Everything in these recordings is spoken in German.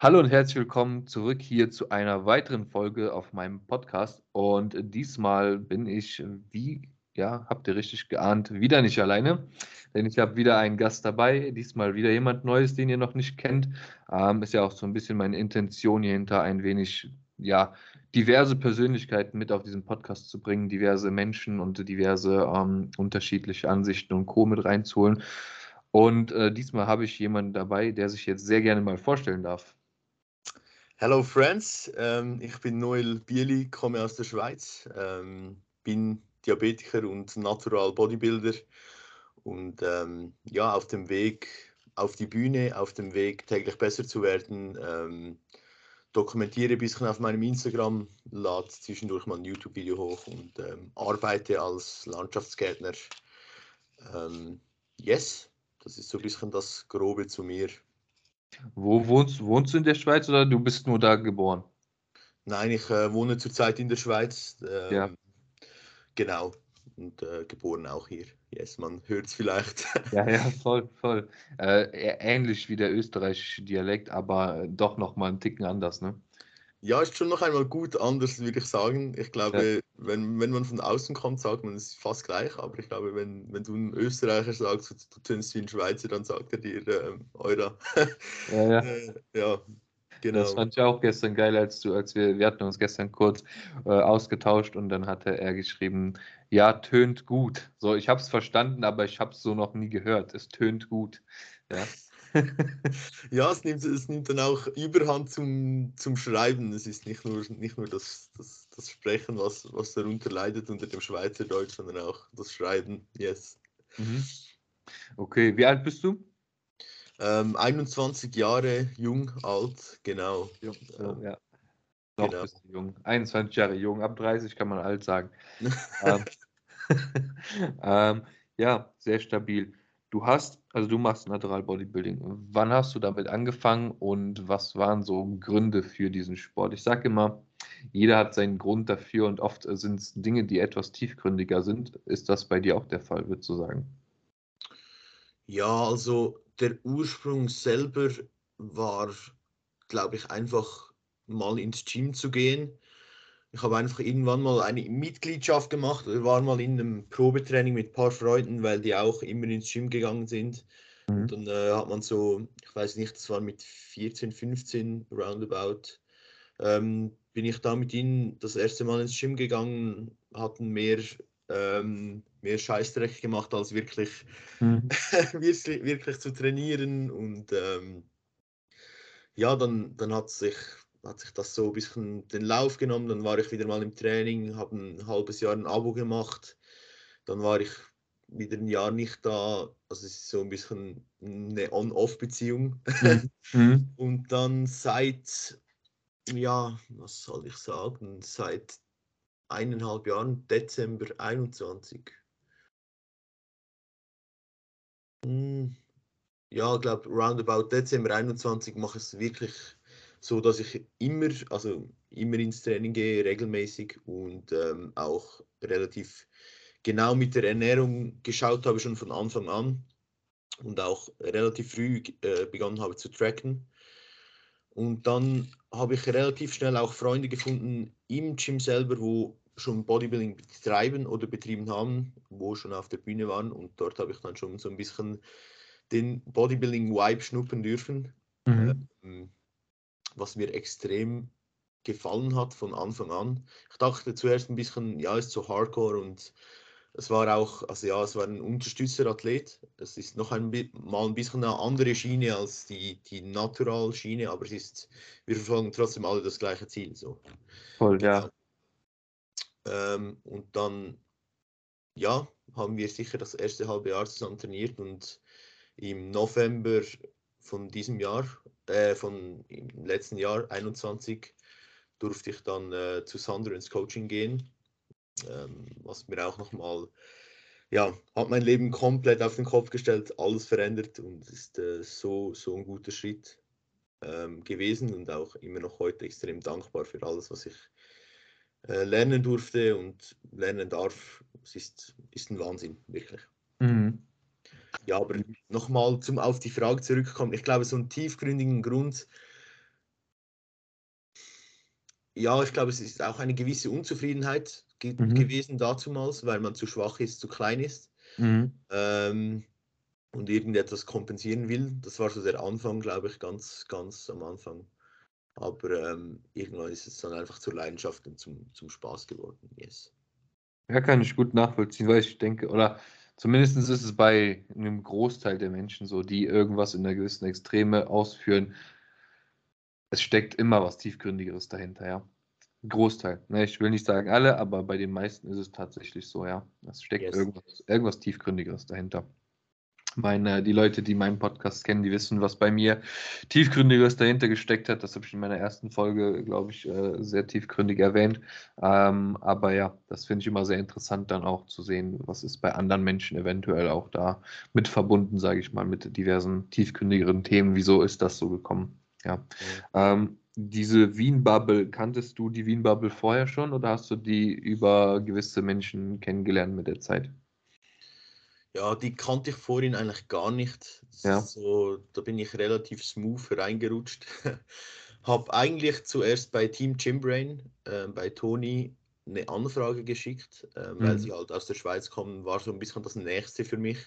Hallo und herzlich willkommen zurück hier zu einer weiteren Folge auf meinem Podcast. Und diesmal bin ich, wie, ja, habt ihr richtig geahnt, wieder nicht alleine, denn ich habe wieder einen Gast dabei. Diesmal wieder jemand Neues, den ihr noch nicht kennt. Ähm, ist ja auch so ein bisschen meine Intention hier hinter, ein wenig, ja, diverse Persönlichkeiten mit auf diesen Podcast zu bringen, diverse Menschen und diverse ähm, unterschiedliche Ansichten und Co. mit reinzuholen. Und äh, diesmal habe ich jemanden dabei, der sich jetzt sehr gerne mal vorstellen darf. Hello Friends, ähm, ich bin Noel Bieli, komme aus der Schweiz, ähm, bin Diabetiker und Natural Bodybuilder und ähm, ja, auf dem Weg auf die Bühne, auf dem Weg täglich besser zu werden, ähm, dokumentiere ein bisschen auf meinem Instagram, lade zwischendurch mal ein YouTube-Video hoch und ähm, arbeite als Landschaftsgärtner. Ähm, yes, das ist so ein bisschen das Grobe zu mir. Wo wohnst, wohnst du in der Schweiz oder du bist nur da geboren? Nein, ich äh, wohne zurzeit in der Schweiz. Ähm, Ja. Genau. Und äh, geboren auch hier. Yes, man hört es vielleicht. Ja, ja, voll, voll. Äh, ähnlich wie der österreichische Dialekt, aber doch noch mal einen Ticken anders, ne? Ja, ist schon noch einmal gut anders, würde ich sagen. Ich Ja. glaube, wenn, wenn man von außen kommt, sagt man es ist fast gleich. Aber ich glaube, wenn, wenn du einen Österreicher sagst, du, tönst wie ein Schweizer, dann sagt er dir ähm, Eura. Ja, ja. Äh, ja, Das genau. fand ich auch gestern geil, als du, als wir, wir hatten uns gestern kurz äh, ausgetauscht und dann hatte er geschrieben, ja, tönt gut. So, ich habe es verstanden, aber ich habe es so noch nie gehört. Es tönt gut. Ja. Ja, es nimmt, es nimmt dann auch Überhand zum, zum Schreiben. Es ist nicht nur, nicht nur das, das, das Sprechen, was, was darunter leidet unter dem Schweizerdeutsch, sondern auch das Schreiben. Yes. Mhm. Okay, wie alt bist du? Ähm, 21 Jahre, jung, alt, genau. Jung. Ähm, ja. Noch genau. bist du jung. 21 Jahre jung, ab 30 kann man alt sagen. Ähm, ähm, ja, sehr stabil. Du hast, also du machst Natural Bodybuilding. Wann hast du damit angefangen und was waren so Gründe für diesen Sport? Ich sage immer, jeder hat seinen Grund dafür und oft sind es Dinge, die etwas tiefgründiger sind. Ist das bei dir auch der Fall, würdest du sagen? Ja, also der Ursprung selber war, glaube ich, einfach mal ins Gym zu gehen. Ich habe einfach irgendwann mal eine Mitgliedschaft gemacht. Wir waren mal in einem Probetraining mit ein paar Freunden, weil die auch immer ins Gym gegangen sind. Mhm. Und dann äh, hat man so, ich weiß nicht, das war mit 14, 15 roundabout, ähm, bin ich da mit ihnen das erste Mal ins Gym gegangen, hatten mehr, ähm, mehr Scheißdreck gemacht, als wirklich, Mhm. wirklich, wirklich zu trainieren. Und ähm, ja, dann, dann hat sich, hat sich das so ein bisschen den Lauf genommen. Dann war ich wieder mal im Training, habe ein halbes Jahr ein Abo gemacht. Dann war ich wieder ein Jahr nicht da. Also es ist so ein bisschen eine On-Off-Beziehung. Mhm. Mhm. Und dann seit, ja, was soll ich sagen, seit eineinhalb Jahren, Dezember 21. Hm, Ja, ich glaube, roundabout Dezember 21 mache ich es wirklich so, dass ich immer, also immer ins Training gehe, regelmäßig und ähm, auch relativ genau mit der Ernährung geschaut habe, schon von Anfang an und auch relativ früh äh, begonnen habe zu tracken. Und dann habe ich relativ schnell auch Freunde gefunden im Gym selber, wo schon Bodybuilding betreiben oder betrieben haben, wo schon auf der Bühne waren. Und dort habe ich dann schon so ein bisschen den Bodybuilding-Vibe schnuppern dürfen, Mhm. ähm, was mir extrem gefallen hat von Anfang an. Ich dachte zuerst ein bisschen, ja, ist so Hardcore und es war auch, also ja, es war ein Unterstützerathlet. Es ist noch ein, mal ein bisschen eine andere Schiene als die, die Natural-Schiene, aber es ist, wir verfolgen trotzdem alle das gleiche Ziel. So. Voll, ja. Ähm, und dann, ja, haben wir sicher das erste halbe Jahr zusammen trainiert und im November von diesem Jahr, äh, von im letzten Jahr 21, durfte ich dann äh, zu Sandro ins Coaching gehen, ähm, was mir auch nochmal, ja, hat mein Leben komplett auf den Kopf gestellt, alles verändert und ist äh, so, so ein guter Schritt ähm, gewesen und auch immer noch heute extrem dankbar für alles, was ich äh, lernen durfte und lernen darf. Es ist, ist ein Wahnsinn, wirklich. Mhm. Ja, aber nochmal zum auf die Frage zurückkommen. Ich glaube, so einen tiefgründigen Grund ja, ich glaube, es ist auch eine gewisse Unzufriedenheit ge Mhm. gewesen dazumals, weil man zu schwach ist, zu klein ist Mhm. ähm, und irgendetwas kompensieren will. Das war so der Anfang, glaube ich, ganz, ganz am Anfang. Aber ähm, irgendwann ist es dann einfach zur Leidenschaft und zum, zum Spaß geworden. Yes. Ja, kann ich gut nachvollziehen, weil ich denke, oder zumindest ist es bei einem Großteil der Menschen so, die irgendwas in einer gewissen Extreme ausführen. Es steckt immer was Tiefgründigeres dahinter, ja. Großteil. Ne, ich will nicht sagen alle, aber bei den meisten ist es tatsächlich so, ja. Es steckt Yes. irgendwas, irgendwas Tiefgründigeres dahinter. Meine, die Leute, die meinen Podcast kennen, die wissen, was bei mir tiefgründigeres dahinter gesteckt hat. Das habe ich in meiner ersten Folge, glaube ich, äh, sehr tiefgründig erwähnt. Ähm, aber ja, das finde ich immer sehr interessant, dann auch zu sehen, was ist bei anderen Menschen eventuell auch da mit verbunden, sage ich mal, mit diversen tiefgründigeren Themen. Wieso ist das so gekommen? Ja. Ähm, diese Wien-Bubble, kanntest du die Wien-Bubble vorher schon oder hast du die über gewisse Menschen kennengelernt mit der Zeit? Ja, die kannte ich vorhin eigentlich gar nicht. Ja. So, da bin ich relativ smooth reingerutscht. Habe eigentlich zuerst bei Team Gymbrain, äh, bei Toni, eine Anfrage geschickt, äh, weil Mhm. sie halt aus der Schweiz kommen, war so ein bisschen das Nächste für mich,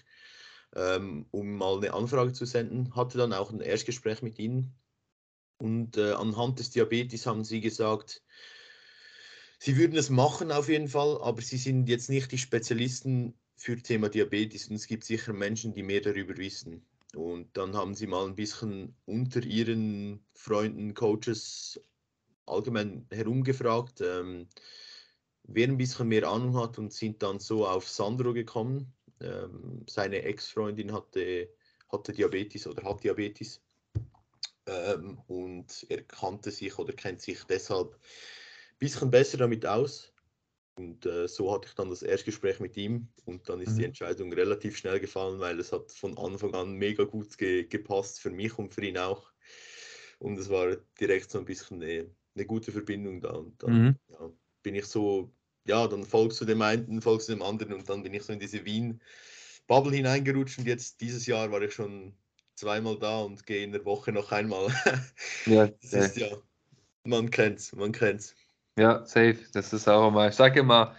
ähm, um mal eine Anfrage zu senden. Hatte dann auch ein Erstgespräch mit ihnen. Und äh, anhand des Diabetes haben sie gesagt, sie würden es machen auf jeden Fall, aber sie sind jetzt nicht die Spezialisten für Thema Diabetes und es gibt sicher Menschen, die mehr darüber wissen. Und dann haben sie mal ein bisschen unter ihren Freunden, Coaches allgemein herumgefragt, ähm, wer ein bisschen mehr Ahnung hat und sind dann so auf Sandro gekommen. Ähm, seine Ex-Freundin hatte, hatte Diabetes oder hat Diabetes. Ähm, und er kannte sich oder kennt sich deshalb ein bisschen besser damit aus. Und äh, so hatte ich dann das Erstgespräch mit ihm und dann ist die Mhm. Entscheidung relativ schnell gefallen, weil es hat von Anfang an mega gut ge gepasst für mich und für ihn auch. Und es war direkt so ein bisschen eine, eine gute Verbindung da. Und dann Mhm. ja, bin ich so, ja, dann folgst du dem einen, folgst du dem anderen und dann bin ich so in diese Wien-Bubble hineingerutscht und jetzt dieses Jahr war ich schon zweimal da und gehe in der Woche noch einmal. Ja, Das ist ja, man kennt's, man kennt's. Ja, safe. Das ist auch immer. Ich sage immer,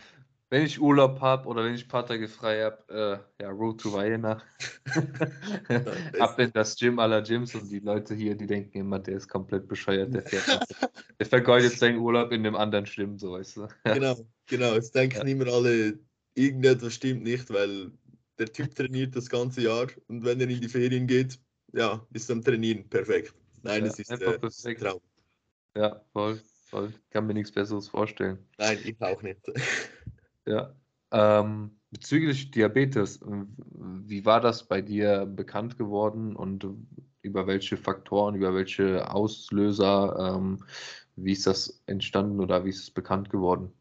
wenn ich Urlaub habe oder wenn ich ein paar Tage frei habe, äh, ja, Road to Vienna. Ab in das Gym aller Gyms und die Leute hier, die denken immer, der ist komplett bescheuert, der fährt. der vergeudet seinen Urlaub in einem anderen Gym, so weißt du. Genau, genau. Es denken immer alle, irgendetwas stimmt nicht, weil der Typ trainiert das ganze Jahr und wenn er in die Ferien geht, ja, ist am Trainieren perfekt. Nein, Ja, es ist äh, perfekt. Traum. Ja, voll, voll. Kann mir nichts Besseres vorstellen. Nein, ich auch nicht. Ja. Ähm, bezüglich Diabetes, wie war das bei dir bekannt geworden und über welche Faktoren, über welche Auslöser, ähm, wie ist das entstanden oder wie ist es bekannt geworden?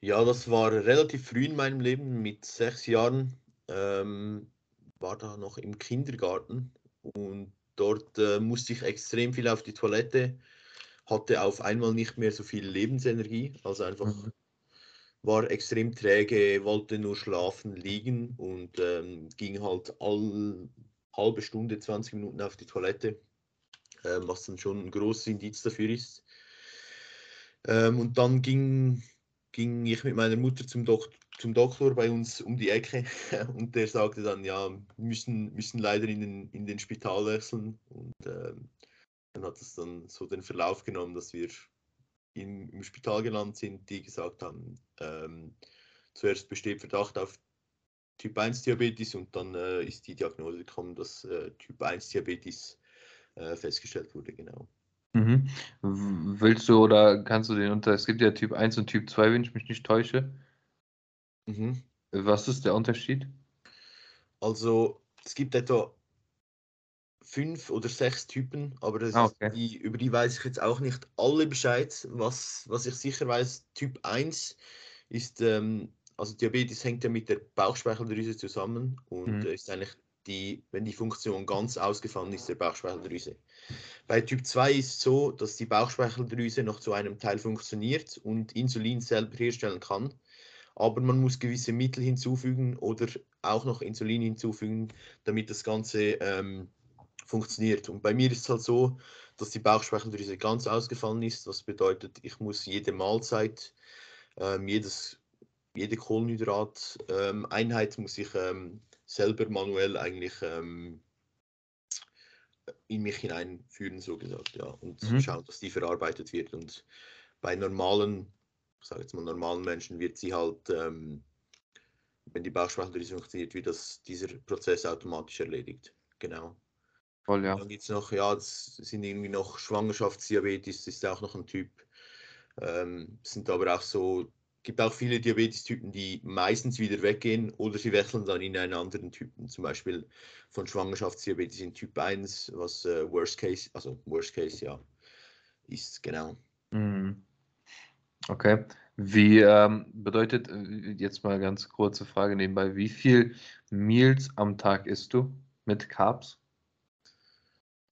Ja, das war relativ früh in meinem Leben, mit sechs Jahren. Ähm, war da noch im Kindergarten und dort äh, musste ich extrem viel auf die Toilette, hatte auf einmal nicht mehr so viel Lebensenergie, also einfach Mhm. war extrem träge, wollte nur schlafen, liegen und ähm, ging halt all halbe Stunde, 20 Minuten auf die Toilette, ähm, was dann schon ein großes Indiz dafür ist. Ähm, und dann ging, ging ich mit meiner Mutter zum, Dok zum Doktor bei uns um die Ecke und der sagte dann, ja, müssen, müssen leider in den, in den Spital wechseln. Und ähm, dann hat es dann so den Verlauf genommen, dass wir im, im Spital gelandet sind, die gesagt haben, ähm, zuerst besteht Verdacht auf Typ 1 Diabetes und dann äh, ist die Diagnose gekommen, dass äh, Typ 1 Diabetes äh, festgestellt wurde, genau. Mhm. Willst du oder kannst du den unter, es gibt ja Typ 1 und Typ 2, wenn ich mich nicht täusche. Mhm. Was ist der Unterschied? Also es gibt etwa fünf oder sechs Typen, aber das Ah, okay. die, über die weiß ich jetzt auch nicht alle Bescheid. Was, was ich sicher weiß, Typ 1 ist, ähm, also Diabetes hängt ja mit der Bauchspeicheldrüse zusammen und Mhm. ist eigentlich die, wenn die Funktion ganz ausgefallen ist, der Bauchspeicheldrüse. Bei Typ 2 ist es so, dass die Bauchspeicheldrüse noch zu einem Teil funktioniert und Insulin selber herstellen kann, aber man muss gewisse Mittel hinzufügen oder auch noch Insulin hinzufügen, damit das Ganze ähm, funktioniert. Und bei mir ist es halt so, dass die Bauchspeicheldrüse ganz ausgefallen ist. Was bedeutet, ich muss jede Mahlzeit, ähm, jedes, jede Kohlenhydrat-Einheit ähm, muss ich ähm, selber manuell eigentlich ähm, in mich hineinführen, so gesagt, ja, und mhm. schauen, dass die verarbeitet wird. Und bei normalen, ich sage jetzt mal normalen Menschen, wird sie halt, ähm, wenn die Bauchspeicheldrüse funktioniert, wird das, dieser Prozess automatisch erledigt. Genau. Voll, ja. Dann gibt es noch, ja, es sind irgendwie noch Schwangerschaftsdiabetes, das ist auch noch ein Typ. Ähm, sind aber auch so gibt auch viele Diabetes-Typen, die meistens wieder weggehen oder sie wechseln dann in einen anderen Typen, zum Beispiel von Schwangerschaftsdiabetes in Typ 1, was äh, Worst Case, also Worst Case, ja, ist, genau. Mhm. Okay. Wie ähm, bedeutet, äh, jetzt mal ganz kurze Frage nebenbei, wie viel Meals am Tag isst du mit Carbs?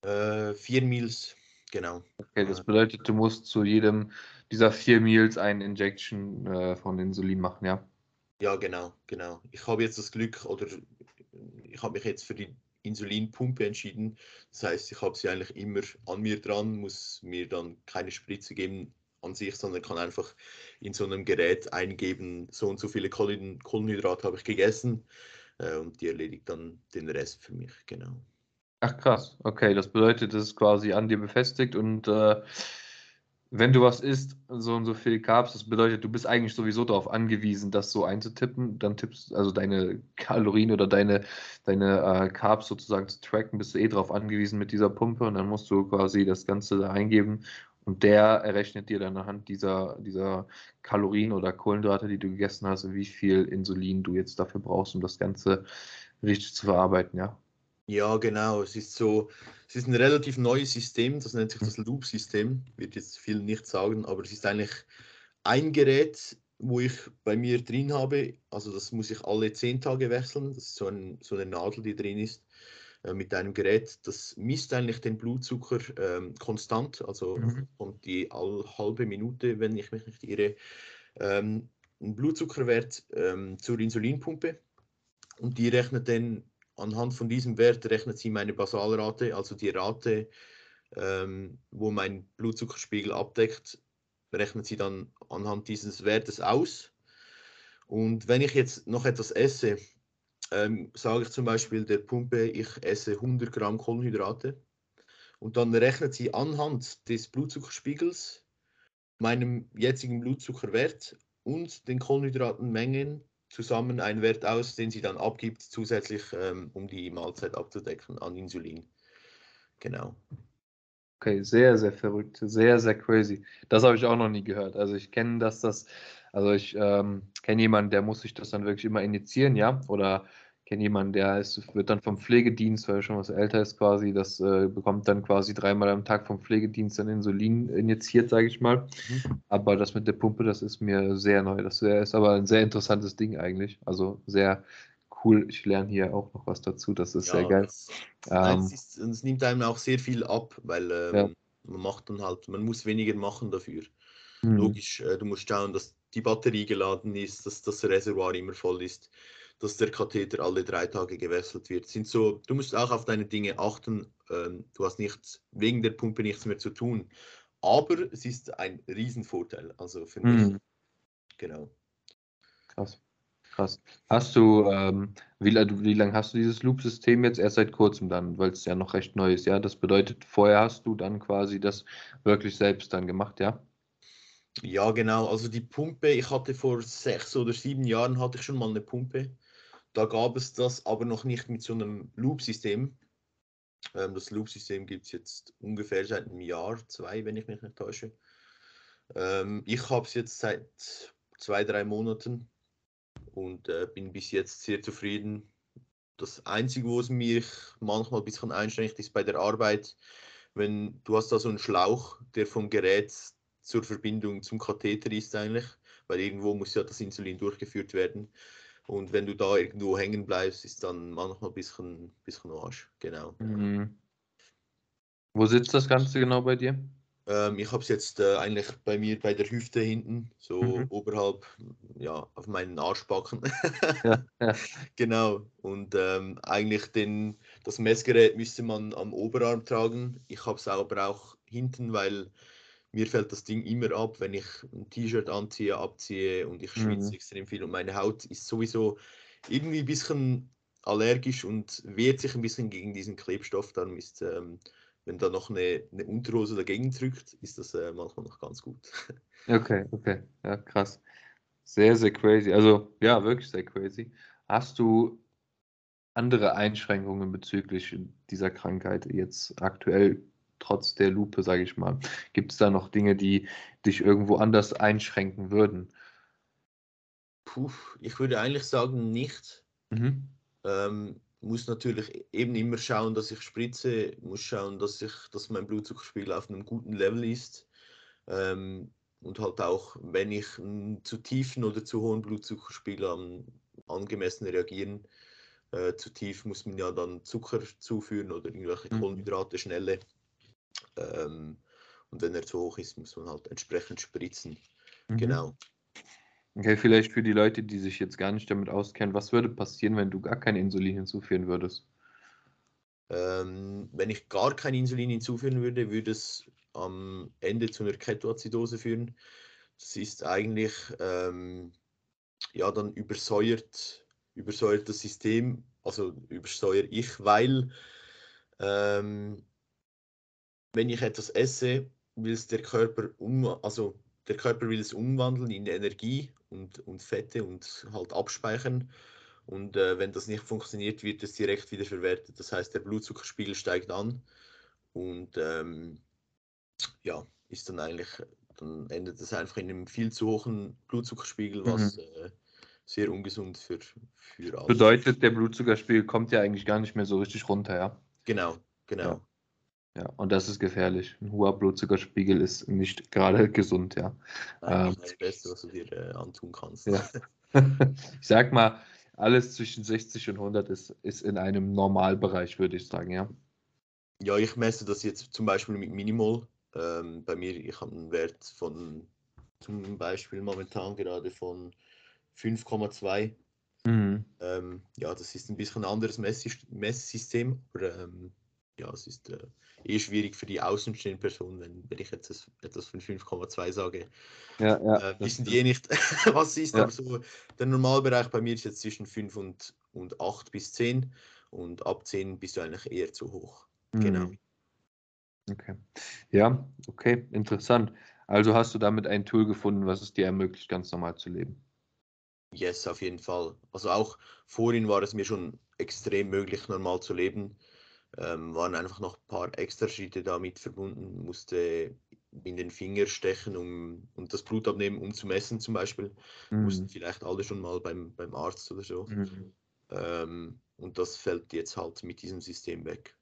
Äh, vier Meals, genau. Okay, das bedeutet, du musst zu jedem dieser vier Meals eine Injection äh, von Insulin machen, ja? Ja, genau, genau. Ich habe jetzt das Glück oder ich habe mich jetzt für die Insulinpumpe entschieden. Das heißt, ich habe sie eigentlich immer an mir dran, muss mir dann keine Spritze geben an sich, sondern kann einfach in so einem Gerät eingeben, so und so viele Kohlenhydrate habe ich gegessen äh, und die erledigt dann den Rest für mich, genau. Ach krass, okay, das bedeutet, das ist quasi an dir befestigt und äh, wenn du was isst, so und so viel Carbs, das bedeutet, du bist eigentlich sowieso darauf angewiesen, das so einzutippen. Dann tippst also deine Kalorien oder deine, deine äh, Carbs sozusagen zu tracken, bist du eh darauf angewiesen mit dieser Pumpe und dann musst du quasi das Ganze da eingeben und der errechnet dir dann anhand dieser, dieser Kalorien oder Kohlenhydrate, die du gegessen hast, wie viel Insulin du jetzt dafür brauchst, um das Ganze richtig zu verarbeiten, ja. Ja, genau. Es ist so, es ist ein relativ neues System, das nennt sich das Loop-System. Wird jetzt viel nicht sagen, aber es ist eigentlich ein Gerät, wo ich bei mir drin habe. Also das muss ich alle zehn Tage wechseln. Das ist so, ein, so eine Nadel, die drin ist äh, mit einem Gerät. Das misst eigentlich den Blutzucker ähm, konstant, also mhm. kommt die halbe Minute, wenn ich mich nicht irre, ähm, ein Blutzuckerwert ähm, zur Insulinpumpe und die rechnet dann anhand von diesem Wert rechnet sie meine Basalrate, also die Rate, ähm, wo mein Blutzuckerspiegel abdeckt, rechnet sie dann anhand dieses Wertes aus. Und wenn ich jetzt noch etwas esse, ähm, sage ich zum Beispiel der Pumpe, ich esse 100 Gramm Kohlenhydrate und dann rechnet sie anhand des Blutzuckerspiegels meinem jetzigen Blutzuckerwert und den Kohlenhydratenmengen zusammen einen Wert aus, den sie dann abgibt, zusätzlich, ähm, um die Mahlzeit abzudecken an Insulin. Genau. Okay, sehr, sehr verrückt, sehr, sehr crazy. Das habe ich auch noch nie gehört. Also ich kenne dass das, also ich ähm, kenne jemanden, der muss sich das dann wirklich immer initiieren, ja, oder kenne jemanden, der ist, wird dann vom Pflegedienst, weil er schon was älter ist quasi, das äh, bekommt dann quasi dreimal am Tag vom Pflegedienst dann Insulin injiziert, sage ich mal. Mhm. Aber das mit der Pumpe, das ist mir sehr neu. Das ist aber ein sehr interessantes Ding eigentlich. Also sehr cool. Ich lerne hier auch noch was dazu. Das ist ja, sehr geil. Das, ähm, es, ist, nimmt einem auch sehr viel ab, weil ähm, ja. man macht dann halt, man muss weniger machen dafür. Mhm. Logisch, äh, du musst schauen, dass die Batterie geladen ist, dass das Reservoir immer voll ist dass der Katheter alle drei Tage gewechselt wird. Sind so, du musst auch auf deine Dinge achten. Ähm, du hast nichts, wegen der Pumpe nichts mehr zu tun. Aber es ist ein Riesenvorteil. Also für mich. Mhm. Genau. Krass. Krass. Hast du, ähm, wie, wie lange hast du dieses Loop-System jetzt? Erst seit kurzem dann, weil es ja noch recht neu ist, ja? Das bedeutet, vorher hast du dann quasi das wirklich selbst dann gemacht, ja? Ja, genau. Also die Pumpe, ich hatte vor sechs oder sieben Jahren hatte ich schon mal eine Pumpe. Da gab es das aber noch nicht mit so einem Loop-System. Ähm, das Loop-System gibt es jetzt ungefähr seit einem Jahr, zwei, wenn ich mich nicht täusche. Ähm, ich habe es jetzt seit zwei, drei Monaten und äh, bin bis jetzt sehr zufrieden. Das Einzige, wo es mich manchmal ein bisschen einschränkt, ist bei der Arbeit, wenn du hast da so einen Schlauch, der vom Gerät zur Verbindung zum Katheter ist eigentlich, weil irgendwo muss ja das Insulin durchgeführt werden. Und wenn du da irgendwo hängen bleibst, ist dann manchmal ein bisschen, bisschen Arsch. Genau. Mhm. Wo sitzt das Ganze genau bei dir? Ähm, ich habe es jetzt äh, eigentlich bei mir bei der Hüfte hinten, so mhm. oberhalb, ja, auf meinen Arschbacken. ja, ja. Genau. Und ähm, eigentlich den, das Messgerät müsste man am Oberarm tragen. Ich habe es aber auch hinten, weil mir fällt das Ding immer ab, wenn ich ein T-Shirt anziehe, abziehe und ich schwitze Mhm. extrem viel und meine Haut ist sowieso irgendwie ein bisschen allergisch und wehrt sich ein bisschen gegen diesen Klebstoff. Dann ist, ähm, wenn da noch eine, eine Unterhose dagegen drückt, ist das äh, manchmal noch ganz gut. Okay, okay. Ja, krass. Sehr, sehr crazy. Also, ja, wirklich sehr crazy. Hast du andere Einschränkungen bezüglich dieser Krankheit jetzt aktuell, trotz der Lupe, sage ich mal? Gibt es da noch Dinge, die dich irgendwo anders einschränken würden? Puh, ich würde eigentlich sagen, nicht. Mhm. Ähm, muss natürlich eben immer schauen, dass ich spritze, muss schauen, dass, ich, dass mein Blutzuckerspiegel auf einem guten Level ist. Ähm, und halt auch, wenn ich einen zu tiefen oder zu hohen Blutzuckerspiegel am angemessen reagieren, äh, zu tief muss man ja dann Zucker zuführen oder irgendwelche Mhm. Kohlenhydrate, schnelle. Ähm, und wenn er zu hoch ist, muss man halt entsprechend spritzen. Mhm. Genau. Okay, vielleicht für die Leute, die sich jetzt gar nicht damit auskennen, was würde passieren, wenn du gar kein Insulin hinzuführen würdest? Ähm, wenn ich gar kein Insulin hinzuführen würde, würde es am Ende zu einer Ketoazidose führen. Das ist eigentlich ähm, ja dann übersäuert, übersäuert das System, also übersäuere ich, weil ähm, wenn ich etwas esse, will es der Körper um, also der Körper will es umwandeln in Energie und, und Fette und halt abspeichern. Und äh, wenn das nicht funktioniert, wird es direkt wieder verwertet. Das heißt, der Blutzuckerspiegel steigt an und ähm, ja, ist dann eigentlich, dann endet es einfach in einem viel zu hohen Blutzuckerspiegel, was äh, sehr ungesund für, für alles. Bedeutet, der Blutzuckerspiegel kommt ja eigentlich gar nicht mehr so richtig runter, ja? Genau, genau. Ja. Ja, und das ist gefährlich. Ein hoher Blutzuckerspiegel ist nicht gerade gesund, ja. Eigentlich Ähm, das Beste, was du dir äh, antun kannst. Ja. Ich sag mal, alles zwischen 60 und 100 ist, ist in einem Normalbereich, würde ich sagen, ja. Ja, ich messe das jetzt zum Beispiel mit Minimol. Ähm, bei mir, ich habe einen Wert von zum Beispiel momentan gerade von 5,2. Mhm. Ähm, ja, das ist ein bisschen ein anderes Messsys- Messsystem, aber ähm, ja, es ist äh, eh schwierig für die außenstehende Person, wenn, wenn ich jetzt das, etwas von 5,2 sage. Ja, ja. Äh, wissen die eh nicht, was es ist, Ja. aber so der Normalbereich bei mir ist jetzt zwischen 5 und, und 8 bis 10 und ab 10 bist du eigentlich eher zu hoch. Genau. Mhm. Okay. Ja, okay, interessant. Also hast du damit ein Tool gefunden, was es dir ermöglicht, ganz normal zu leben. Yes, auf jeden Fall. Also auch vorhin war es mir schon extrem möglich, normal zu leben. Ähm, waren einfach noch ein paar extra Schritte damit verbunden, musste in den Finger stechen um, und das Blut abnehmen, um zu messen zum Beispiel. Mussten Mhm. vielleicht alle schon mal beim, beim Arzt oder so. Mhm. Ähm, und das fällt jetzt halt mit diesem System weg.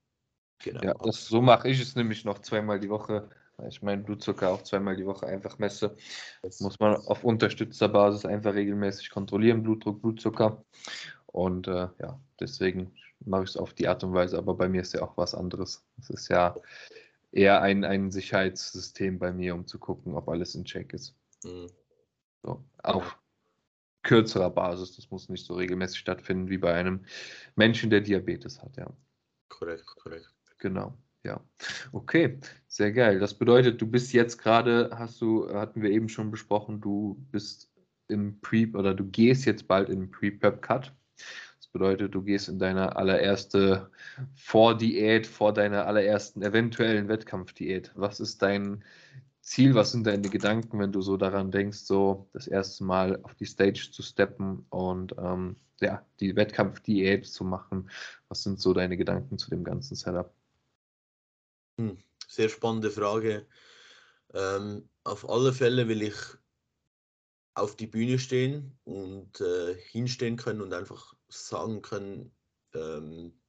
Genau. Ja, das, so mache ich es nämlich noch zweimal die Woche, weil ich meinen Blutzucker auch zweimal die Woche einfach messe. Das Muss man auf unterstützter Basis einfach regelmäßig kontrollieren, Blutdruck, Blutzucker. Und äh, ja, deswegen mache ich es auf die Art und Weise. Aber bei mir ist ja auch was anderes. Es ist ja eher ein, ein Sicherheitssystem bei mir, um zu gucken, ob alles in Check ist. Mhm. So, auf kürzerer Basis. Das muss nicht so regelmäßig stattfinden wie bei einem Menschen, der Diabetes hat, ja. Korrekt, korrekt. Genau, ja. Okay, sehr geil. Das bedeutet, du bist jetzt gerade, hast du, hatten wir eben schon besprochen, du bist im Pre- oder du gehst jetzt bald in den Pre-Prep-Cut. Bedeutet, du gehst in deine allererste Vordiät, vor deiner allerersten eventuellen Wettkampfdiät. Was ist dein Ziel? Was sind deine Gedanken, wenn du so daran denkst, so das erste Mal auf die Stage zu steppen und ähm, ja, die Wettkampfdiät zu machen? Was sind so deine Gedanken zu dem ganzen Setup? Hm, Sehr spannende Frage. Ähm, auf alle Fälle will ich auf die Bühne stehen und äh, hinstehen können und einfach sagen können, ähm,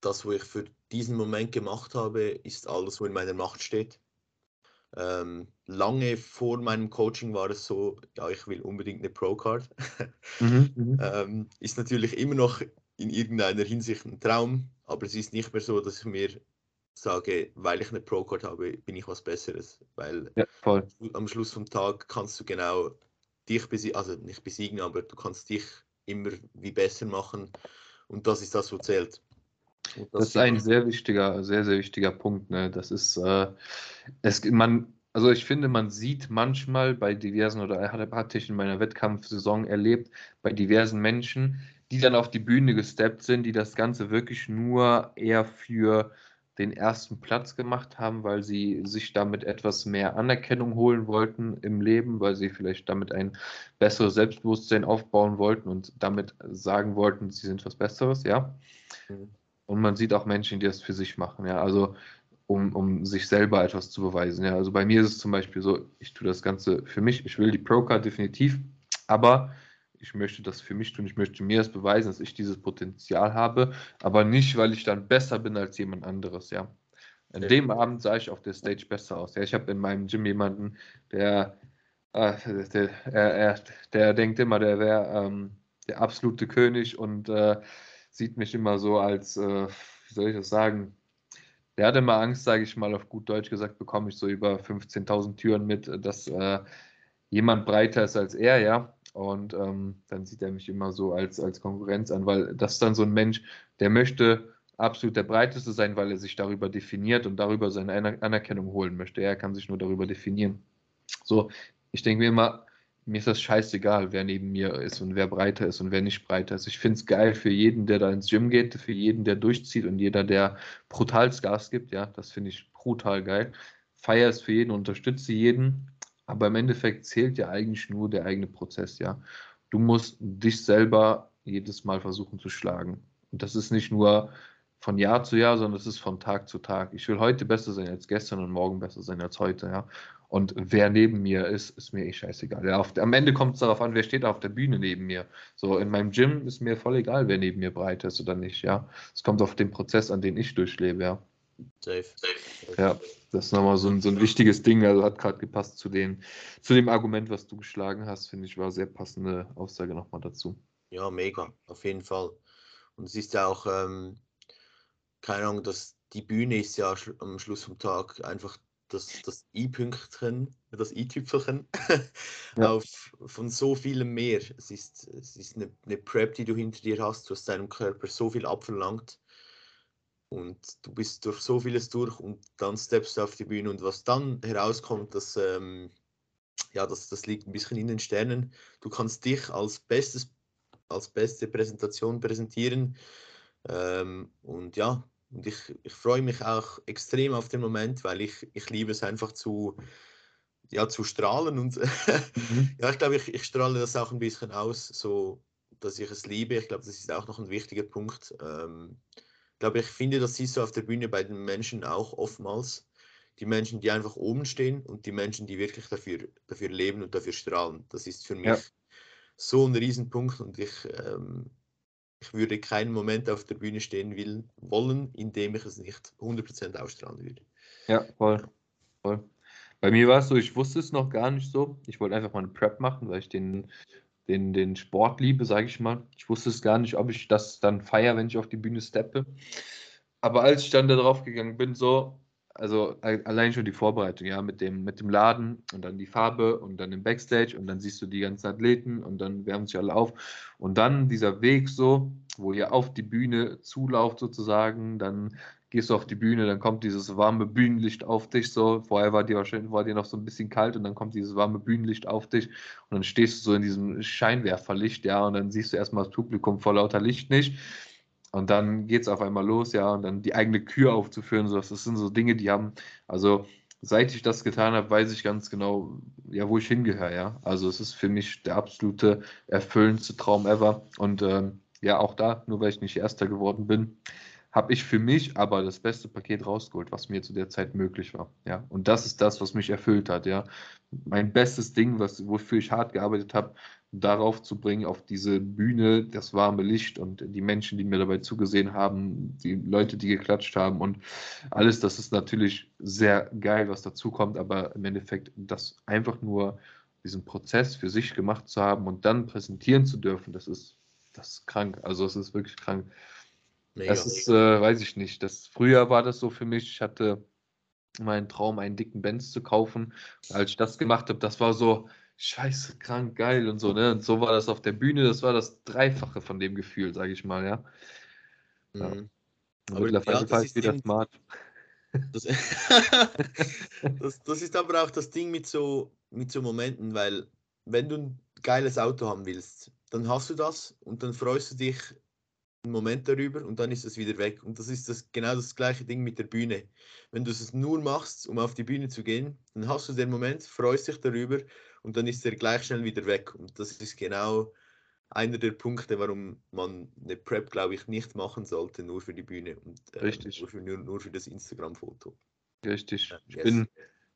das, was ich für diesen Moment gemacht habe, ist alles, was in meiner Macht steht. Ähm, lange vor meinem Coaching war es so, ja, ich will unbedingt eine Pro-Card. Mhm, ähm, ist natürlich immer noch in irgendeiner Hinsicht ein Traum, aber es ist nicht mehr so, dass ich mir sage, weil ich eine Pro-Card habe, bin ich was Besseres. Weil Ja, am Schluss vom Tag kannst du genau dich besiegen, also nicht besiegen, aber du kannst dich immer wie besser machen. Und das ist das, was zählt. Das, das, ist ein sehr wichtiger, sehr, sehr wichtiger Punkt. Ne? Das ist, äh, es, man, also ich finde, man sieht manchmal bei diversen, oder hatte ich in meiner Wettkampfsaison erlebt, bei diversen Menschen, die dann auf die Bühne gesteppt sind, die das Ganze wirklich nur eher für den ersten Platz gemacht haben, weil sie sich damit etwas mehr Anerkennung holen wollten im Leben, weil sie vielleicht damit ein besseres Selbstbewusstsein aufbauen wollten und damit sagen wollten, sie sind was Besseres, ja. Mhm. Und man sieht auch Menschen, die das für sich machen, ja. Also um, um sich selber etwas zu beweisen. Ja. Also bei mir ist es zum Beispiel so, ich tue das Ganze für mich, ich will die Pro-Card definitiv, aber ich möchte das für mich tun, ich möchte mir das beweisen, dass ich dieses Potenzial habe, aber nicht, weil ich dann besser bin als jemand anderes, ja. An dem Abend sah ich auf der Stage besser aus. Ja, ich habe in meinem Gym jemanden, der, äh, der, der, der, denkt immer, der wäre ähm, der absolute König und äh, sieht mich immer so als, äh, wie soll ich das sagen, der hatte immer Angst, sage ich mal auf gut Deutsch gesagt, bekomme ich so über 15.000 Türen mit, dass äh, jemand breiter ist als er, ja. Und ähm, dann sieht er mich immer so als, als Konkurrenz an, weil das ist dann so ein Mensch, der möchte absolut der breiteste sein, weil er sich darüber definiert und darüber seine Anerkennung holen möchte. Er kann sich nur darüber definieren. So, ich denke mir immer, mir ist das scheißegal, wer neben mir ist und wer breiter ist und wer nicht breiter ist. Ich finde es geil für jeden, der da ins Gym geht, für jeden, der durchzieht und jeder, der brutal Gas gibt. Ja, das finde ich brutal geil. Feier es für jeden, unterstütze jeden. Aber im Endeffekt zählt ja eigentlich nur der eigene Prozess. Ja, du musst dich selber jedes Mal versuchen zu schlagen. Und das ist nicht nur von Jahr zu Jahr, sondern es ist von Tag zu Tag. Ich will heute besser sein als gestern und morgen besser sein als heute. Ja. Und wer neben mir ist, ist mir eh scheißegal. Ja, auf, am Ende kommt es darauf an, wer steht auf der Bühne neben mir. So, in meinem Gym ist mir voll egal, wer neben mir breit ist oder nicht, ja. Es kommt auf den Prozess an, den ich durchlebe, ja. Safe. Safe. Ja, das ist nochmal so ein, so ein wichtiges Ding. Also hat gerade gepasst zu, den, zu dem Argument, was du geschlagen hast, finde ich, war sehr passende Aussage nochmal dazu. Ja, mega, auf jeden Fall. Und es ist ja auch, ähm, keine Ahnung, dass die Bühne ist ja am Schluss vom Tag einfach das, das I-Pünktchen, das I-Tüpfelchen ja. auf, von so vielem mehr. Es ist, es ist eine, eine Prep, die du hinter dir hast, du hast deinem Körper so viel abverlangt und du bist durch so vieles durch und dann steppst du auf die Bühne und was dann herauskommt, das, ähm, ja, das, das liegt ein bisschen in den Sternen. Du kannst dich als, bestes, als beste Präsentation präsentieren ähm, und ja, und ich, ich freue mich auch extrem auf den Moment, weil ich, ich liebe es einfach zu, ja, zu strahlen. Und mhm. ja, ich glaube, ich, ich strahle das auch ein bisschen aus, so dass ich es liebe. Ich glaube, das ist auch noch ein wichtiger Punkt. Ähm, ich glaube, ich finde, das siehst du auf der Bühne bei den Menschen auch oftmals. Die Menschen, die einfach oben stehen und die Menschen, die wirklich dafür, dafür leben und dafür strahlen. Das ist für mich ja. so ein Riesenpunkt und ich, ähm, ich würde keinen Moment auf der Bühne stehen will, wollen, indem ich es nicht 100% ausstrahlen würde. Ja, voll. voll. Bei mir war es so, ich wusste es noch gar nicht so. Ich wollte einfach mal eine Prep machen, weil ich den, den, den Sport liebe, sage ich mal. Ich wusste es gar nicht, ob ich das dann feiere, wenn ich auf die Bühne steppe. Aber als ich dann da drauf gegangen bin, so, also allein schon die Vorbereitung, ja, mit dem, mit dem Laden und dann die Farbe und dann im Backstage und dann siehst du die ganzen Athleten und dann wärmen sich alle auf. Und dann dieser Weg so, wo ihr auf die Bühne zulauft sozusagen, dann gehst du auf die Bühne, dann kommt dieses warme Bühnenlicht auf dich so. Vorher war dir wahrscheinlich war dir noch so ein bisschen kalt und dann kommt dieses warme Bühnenlicht auf dich und dann stehst du so in diesem Scheinwerferlicht, ja, und dann siehst du erstmal das Publikum vor lauter Licht nicht. Und dann geht es auf einmal los, ja, und dann die eigene Kür aufzuführen, so, das sind so Dinge, die haben, also seit ich das getan habe, weiß ich ganz genau, ja, wo ich hingehöre, ja. Also es ist für mich der absolute erfüllendste Traum ever. Und ähm, ja, auch da, nur weil ich nicht Erster geworden bin, habe ich für mich aber das beste Paket rausgeholt, was mir zu der Zeit möglich war. Ja, und das ist das, was mich erfüllt hat. Ja, mein bestes Ding, was, wofür ich hart gearbeitet habe, darauf zu bringen, auf diese Bühne, das warme Licht und die Menschen, die mir dabei zugesehen haben, die Leute, die geklatscht haben und alles, das ist natürlich sehr geil, was dazu kommt, aber im Endeffekt das einfach nur diesen Prozess für sich gemacht zu haben und dann präsentieren zu dürfen, das ist, das ist krank. Also es ist wirklich krank. Mega. Das ist, äh, weiß ich nicht. Das, früher war das so für mich. Ich hatte meinen Traum, einen dicken Benz zu kaufen. Als ich das gemacht habe, das war so, scheiße, krank, geil und so, ne? Und so war das auf der Bühne, das war das Dreifache von dem Gefühl, sage ich mal, ja. Ja. Mhm. Aber mittlerweile ja, das fahre ich ist wieder smart. Das, das, das ist aber auch das Ding mit so, mit so Momenten, weil wenn du ein geiles Auto haben willst, dann hast du das und dann freust du dich einen Moment darüber und dann ist es wieder weg. Und das ist das, genau das gleiche Ding mit der Bühne. Wenn du es nur machst, um auf die Bühne zu gehen, dann hast du den Moment, freust dich darüber und dann ist er gleich schnell wieder weg. Und das ist genau einer der Punkte, warum man eine Prep, glaube ich, nicht machen sollte, nur für die Bühne und ähm, Richtig. Nur, für, nur, nur für das Instagram-Foto. Richtig. Ich yes. bin,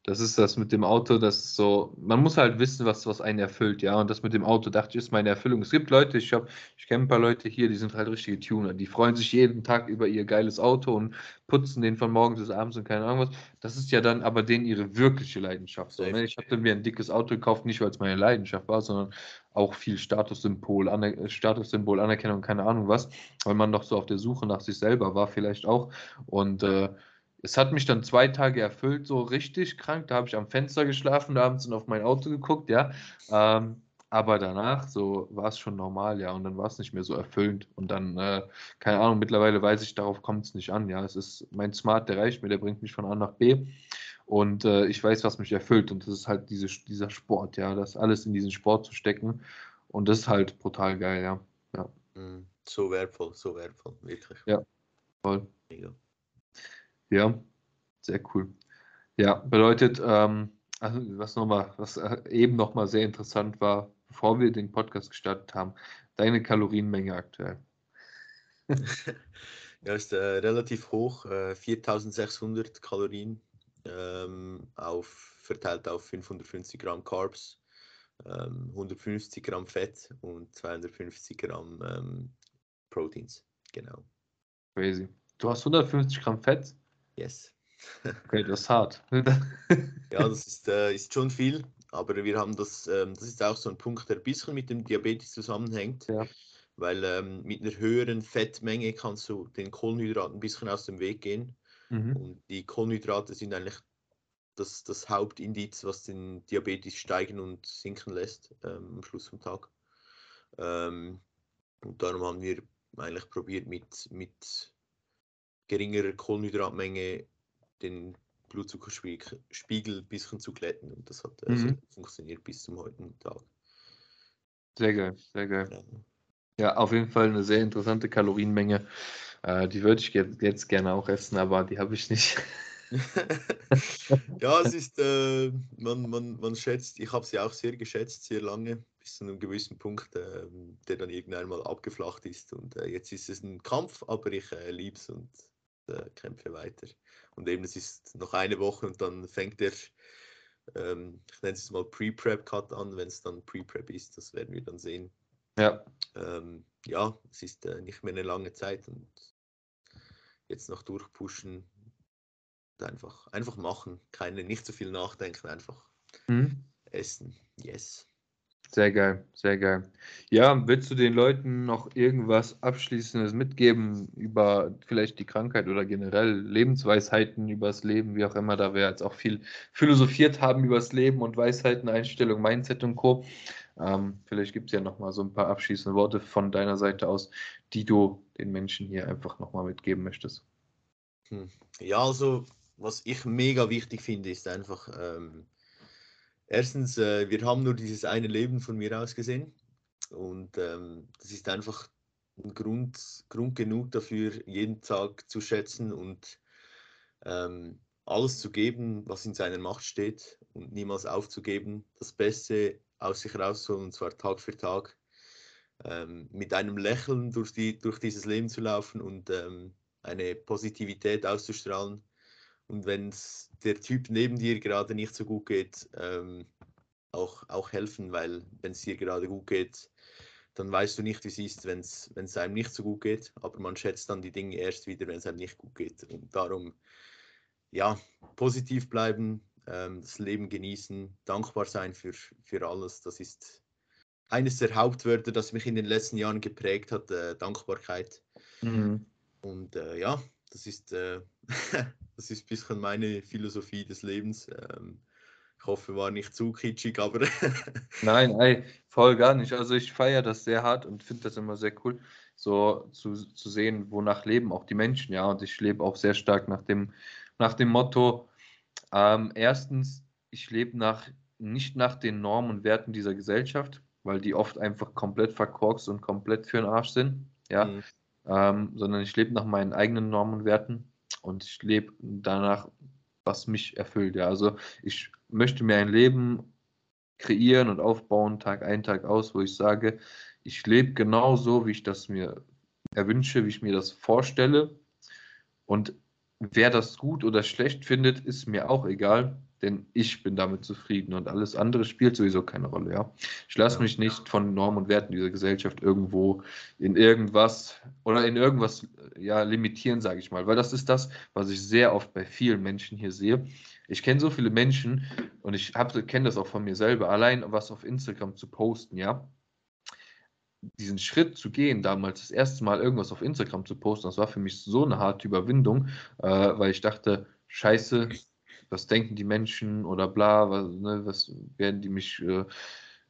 das ist das mit dem Auto, das so, man muss halt wissen, was, was einen erfüllt, ja. Und das mit dem Auto, dachte ich, ist meine Erfüllung. Es gibt Leute, ich habe, ich kenne ein paar Leute hier, die sind halt richtige Tuner. Die freuen sich jeden Tag über ihr geiles Auto und putzen den von morgens bis abends und keine Ahnung was. Das ist ja dann aber denen ihre wirkliche Leidenschaft. So, ne? Ich hatte mir ein dickes Auto gekauft, nicht weil es meine Leidenschaft war, sondern auch viel Statussymbol, Aner Statussymbol, Anerkennung, keine Ahnung was, weil man noch so auf der Suche nach sich selber war, vielleicht auch. Und äh, es hat mich dann zwei Tage erfüllt, so richtig krank. Da habe ich am Fenster geschlafen abends und auf mein Auto geguckt, ja. Ähm, aber danach, so war es schon normal, ja. Und dann war es nicht mehr so erfüllend. Und dann, äh, keine Ahnung, mittlerweile weiß ich, darauf kommt es nicht an, ja. Es ist mein Smart, der reicht mir, der bringt mich von A nach B. Und äh, ich weiß, was mich erfüllt. Und das ist halt diese, dieser Sport, ja. Das alles in diesen Sport zu stecken. Und das ist halt brutal geil, ja. Mhm. So wertvoll, so wertvoll, wirklich. Ja. Voll. Mega. Ja, sehr cool. Ja, bedeutet, ähm, also was nochmal, was äh, eben nochmal sehr interessant war, bevor wir den Podcast gestartet haben, deine Kalorienmenge aktuell. Ja, ist äh, relativ hoch, äh, 4600 Kalorien, ähm, auf, verteilt auf 550 Gramm Carbs, ähm, 150 Gramm Fett und 250 Gramm ähm, Proteins. Genau. Crazy. Du hast 150 Gramm Fett? Yes. Okay, das ist hart. Ja, das ist, äh, ist schon viel, aber wir haben das, ähm, das ist auch so ein Punkt, der ein bisschen mit dem Diabetes zusammenhängt, Ja. weil ähm, mit einer höheren Fettmenge kannst du den Kohlenhydraten ein bisschen aus dem Weg gehen. Mhm. Und die Kohlenhydrate sind eigentlich das, das Hauptindiz, was den Diabetes steigen und sinken lässt ähm, am Schluss vom Tag. Ähm, und darum haben wir eigentlich probiert, mit, mit geringerer Kohlenhydratmenge den Blutzuckerspiegel Spiegel ein bisschen zu glätten. Und das hat sehr Mhm. funktioniert bis zum heutigen Tag. Sehr geil, sehr geil. Ja. Ja, auf jeden Fall eine sehr interessante Kalorienmenge. Äh, die würde ich jetzt, jetzt gerne auch essen, aber die habe ich nicht. ja, es ist, äh, man, man, man schätzt, ich habe sie auch sehr geschätzt, sehr lange, bis zu einem gewissen Punkt, äh, der dann irgendwann mal abgeflacht ist. Und äh, jetzt ist es ein Kampf, aber ich äh, liebe es und äh, kämpfe weiter. Und eben, es ist noch eine Woche und dann fängt der, ähm, ich nenne es mal Pre-Prep-Cut an, wenn es dann Pre-Prep ist, das werden wir dann sehen. Ja, Ähm, ja, es ist äh, nicht mehr eine lange Zeit und jetzt noch durchpushen, und einfach, einfach machen, keine, nicht so viel nachdenken, einfach mhm. essen. Yes. Sehr geil, sehr geil. Ja, willst du den Leuten noch irgendwas Abschließendes mitgeben über vielleicht die Krankheit oder generell Lebensweisheiten übers Leben, wie auch immer, da wir jetzt auch viel philosophiert haben übers Leben und Weisheiten, Einstellung, Mindset und Co. Ähm, vielleicht gibt es ja nochmal so ein paar abschließende Worte von deiner Seite aus, die du den Menschen hier einfach nochmal mitgeben möchtest. Hm. Ja, also was ich mega wichtig finde, ist einfach, ähm, erstens, äh, wir haben nur dieses eine Leben von mir aus gesehen und ähm, das ist einfach ein Grund, Grund genug dafür, jeden Tag zu schätzen und ähm, alles zu geben, was in seiner Macht steht und niemals aufzugeben, das Beste aus sich rausholen und zwar Tag für Tag, ähm, mit einem Lächeln durch, die, durch dieses Leben zu laufen und ähm, eine Positivität auszustrahlen. Und wenn es der Typ neben dir gerade nicht so gut geht, ähm, auch, auch helfen, weil wenn es dir gerade gut geht, dann weißt du nicht, wie es ist, wenn es einem nicht so gut geht, aber man schätzt dann die Dinge erst wieder, wenn es einem nicht gut geht. Und darum, ja, positiv bleiben, ähm, das Leben genießen, dankbar sein für, für alles. Das ist eines der Hauptwörter, das mich in den letzten Jahren geprägt hat, äh, Dankbarkeit. Mhm. Und äh, ja, das ist, äh, das ist ein bisschen meine Philosophie des Lebens. Ähm, ich hoffe, war nicht zu kitschig, aber Nein, ey, Voll gar nicht. Also ich feiere das sehr hart und finde das immer sehr cool, so zu, zu sehen, wonach leben auch die Menschen, ja. Und ich lebe auch sehr stark nach dem, nach dem Motto, ähm, erstens, ich lebe nach, nicht nach den Normen und Werten dieser Gesellschaft, weil die oft einfach komplett verkorkst und komplett für den Arsch sind, ja. Mhm. Ähm, sondern ich lebe nach meinen eigenen Normen und Werten und ich lebe danach, was mich erfüllt, ja. Also ich möchte mir ein Leben kreieren und aufbauen, Tag ein, Tag aus, wo ich sage, ich lebe genau so, wie ich das mir erwünsche, wie ich mir das vorstelle. Und wer das gut oder schlecht findet, ist mir auch egal, denn ich bin damit zufrieden und alles andere spielt sowieso keine Rolle. Ja? Ich lasse mich nicht von Normen und Werten dieser Gesellschaft irgendwo in irgendwas oder in irgendwas ja, limitieren, sage ich mal, weil das ist das, was ich sehr oft bei vielen Menschen hier sehe. Ich kenne so viele Menschen und ich kenne das auch von mir selber, allein was auf Instagram zu posten, ja. Diesen Schritt zu gehen, damals das erste Mal irgendwas auf Instagram zu posten, das war für mich so eine harte Überwindung, äh, weil ich dachte, scheiße, was denken die Menschen oder bla, was, ne, was werden die mich äh,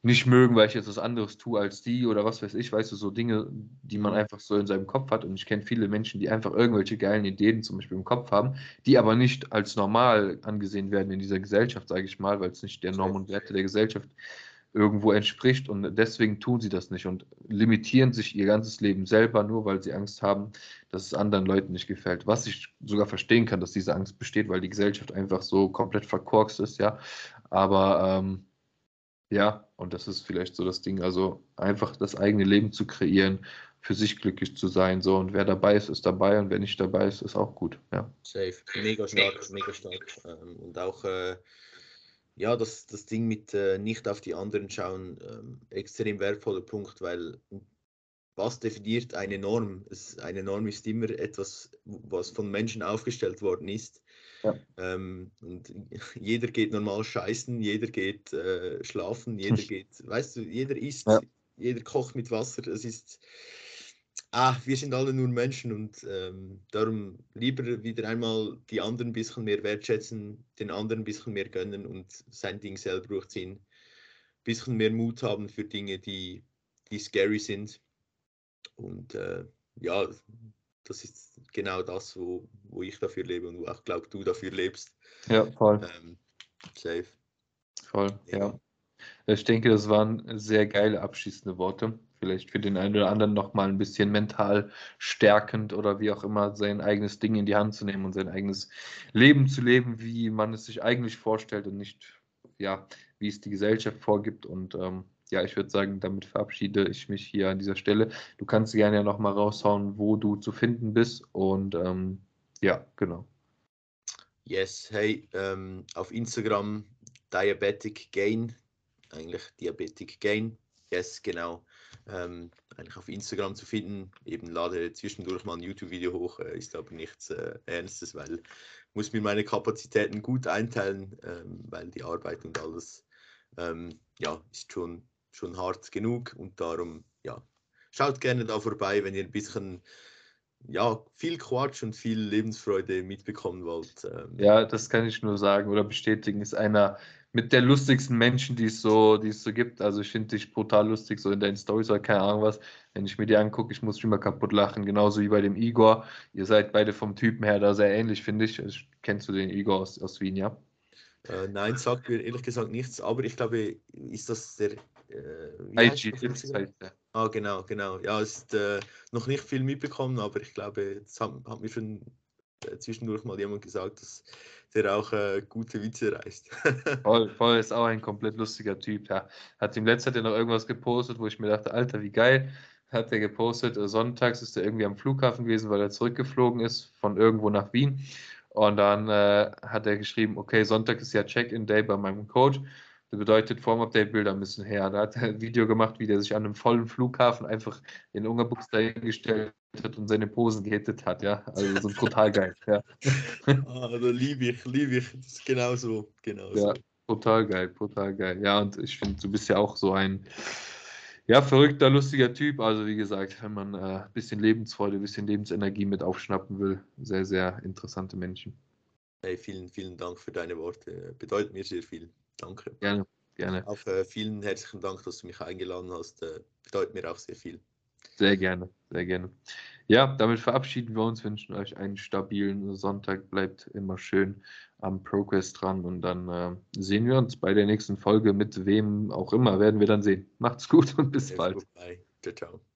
nicht mögen, weil ich jetzt was anderes tue als die oder was weiß ich, weißt du, so Dinge, die man einfach so in seinem Kopf hat. Und ich kenne viele Menschen, die einfach irgendwelche geilen Ideen zum Beispiel im Kopf haben, die aber nicht als normal angesehen werden in dieser Gesellschaft, sage ich mal, weil es nicht der Norm und Werte der Gesellschaft irgendwo entspricht und deswegen tun sie das nicht und limitieren sich ihr ganzes Leben selber nur, weil sie Angst haben, dass es anderen Leuten nicht gefällt. Was ich sogar verstehen kann, dass diese Angst besteht, weil die Gesellschaft einfach so komplett verkorkst ist, ja. Aber ähm, ja, und das ist vielleicht so das Ding, also einfach das eigene Leben zu kreieren, für sich glücklich zu sein, so und wer dabei ist, ist dabei und wer nicht dabei ist, ist auch gut, ja. Safe, mega stark, mega stark ähm, und auch äh, ja, das, das Ding mit äh, nicht auf die anderen schauen, ähm, extrem wertvoller Punkt, weil was definiert eine Norm? Es, eine Norm ist immer etwas, was von Menschen aufgestellt worden ist. Ja. Ähm, und jeder geht normal scheißen, jeder geht äh, schlafen, jeder geht, weißt du, jeder isst, ja. jeder kocht mit Wasser. Es ist, ah, wir sind alle nur Menschen und ähm, darum lieber wieder einmal die anderen ein bisschen mehr wertschätzen, den anderen ein bisschen mehr gönnen und sein Ding selber durchziehen. Ein bisschen mehr Mut haben für Dinge, die, die scary sind. Und äh, ja, das ist genau das, wo, wo ich dafür lebe und wo auch glaube du dafür lebst. Ja, voll. Ähm, safe. Voll, ja. ja. Ich denke, das waren sehr geile abschließende Worte. Vielleicht für den einen oder anderen nochmal ein bisschen mental stärkend oder wie auch immer, sein eigenes Ding in die Hand zu nehmen und sein eigenes Leben zu leben, wie man es sich eigentlich vorstellt und nicht, ja, wie es die Gesellschaft vorgibt. Und ähm, ja, ich würde sagen, damit verabschiede ich mich hier an dieser Stelle. Du kannst gerne ja nochmal raushauen, wo du zu finden bist. Und ähm, ja, genau. Yes, hey, ähm, auf Instagram Diabetic Gain, eigentlich Diabetic Gain. Yes, genau. Ähm, eigentlich auf Instagram zu finden. Eben lade zwischendurch mal ein YouTube-Video hoch, äh, ist aber nichts äh, Ernstes, weil ich muss mir meine Kapazitäten gut einteilen, ähm, weil die Arbeit und alles ähm, ja, ist schon schon hart genug und darum, ja, schaut gerne da vorbei, wenn ihr ein bisschen, ja, viel Quatsch und viel Lebensfreude mitbekommen wollt. Ähm. Ja, das kann ich nur sagen oder bestätigen, ist einer mit der lustigsten Menschen, die es so, die es so gibt. Also ich finde dich brutal lustig, so in deinen Stories oder keine Ahnung was. Wenn ich mir die angucke, ich muss mich immer kaputt lachen, genauso wie bei dem Igor. Ihr seid beide vom Typen her da sehr ähnlich, finde ich. Also, kennst du den Igor aus, aus Wien, ja? Äh, nein, sagt mir ehrlich gesagt nichts, aber ich glaube, ist das der äh, IG. Ah, genau, genau. Ja, es ist äh, noch nicht viel mitbekommen, aber ich glaube, das hat, hat mir schon äh, zwischendurch mal jemand gesagt, dass der auch äh, gute Witze reißt. voll, voll, ist auch ein komplett lustiger Typ. Ja. Hat ihm letztes Jahr noch irgendwas gepostet, wo ich mir dachte, Alter, wie geil. Hat er gepostet, äh, sonntags ist er irgendwie am Flughafen gewesen, weil er zurückgeflogen ist von irgendwo nach Wien. Und dann äh, hat er geschrieben, okay, Sonntag ist ja Check-in-Day bei meinem Coach. Das bedeutet, Form-Update-Bilder müssen her. Da hat er ein Video gemacht, wie der sich an einem vollen Flughafen einfach in Ungarbuchs dahingestellt hat und seine Posen gehittet hat, ja. Also so brutal geil, ja. Ah, da liebe ich, liebe ich. Das ist genau so, genau ja, Total geil, total geil. Ja, und ich finde, du bist ja auch so ein ja, verrückter, lustiger Typ. Also wie gesagt, wenn man ein äh, bisschen Lebensfreude, ein bisschen Lebensenergie mit aufschnappen will, sehr, sehr interessante Menschen. Hey, vielen, vielen Dank für deine Worte. Bedeutet mir sehr viel. Danke. Gerne. gerne. Auch äh, vielen herzlichen Dank, dass du mich eingeladen hast. Äh, bedeutet mir auch sehr viel. Sehr gerne, sehr gerne. Ja, damit verabschieden wir uns, wünschen euch einen stabilen Sonntag. Bleibt immer schön am Progress dran und dann äh, sehen wir uns bei der nächsten Folge mit wem auch immer, werden wir dann sehen. Macht's gut und bis bald. Ciao, ciao.